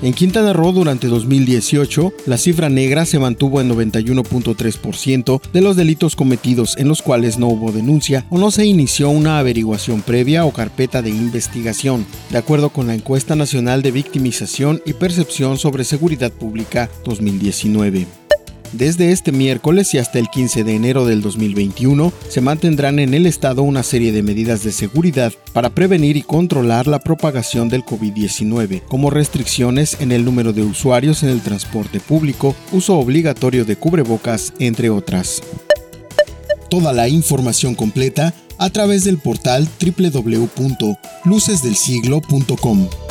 En Quintana Roo durante 2018, la cifra negra se mantuvo en 91.3% de los delitos cometidos en los cuales no hubo denuncia o no se inició una averiguación previa o carpeta de investigación, de acuerdo con la encuesta nacional de victimización y percepción sobre seguridad pública 2019. Desde este miércoles y hasta el 15 de enero del 2021 se mantendrán en el estado una serie de medidas de seguridad para prevenir y controlar la propagación del COVID-19, como restricciones en el número de usuarios en el transporte público, uso obligatorio de cubrebocas, entre otras. Toda la información completa a través del portal www.lucesdelsiglo.com.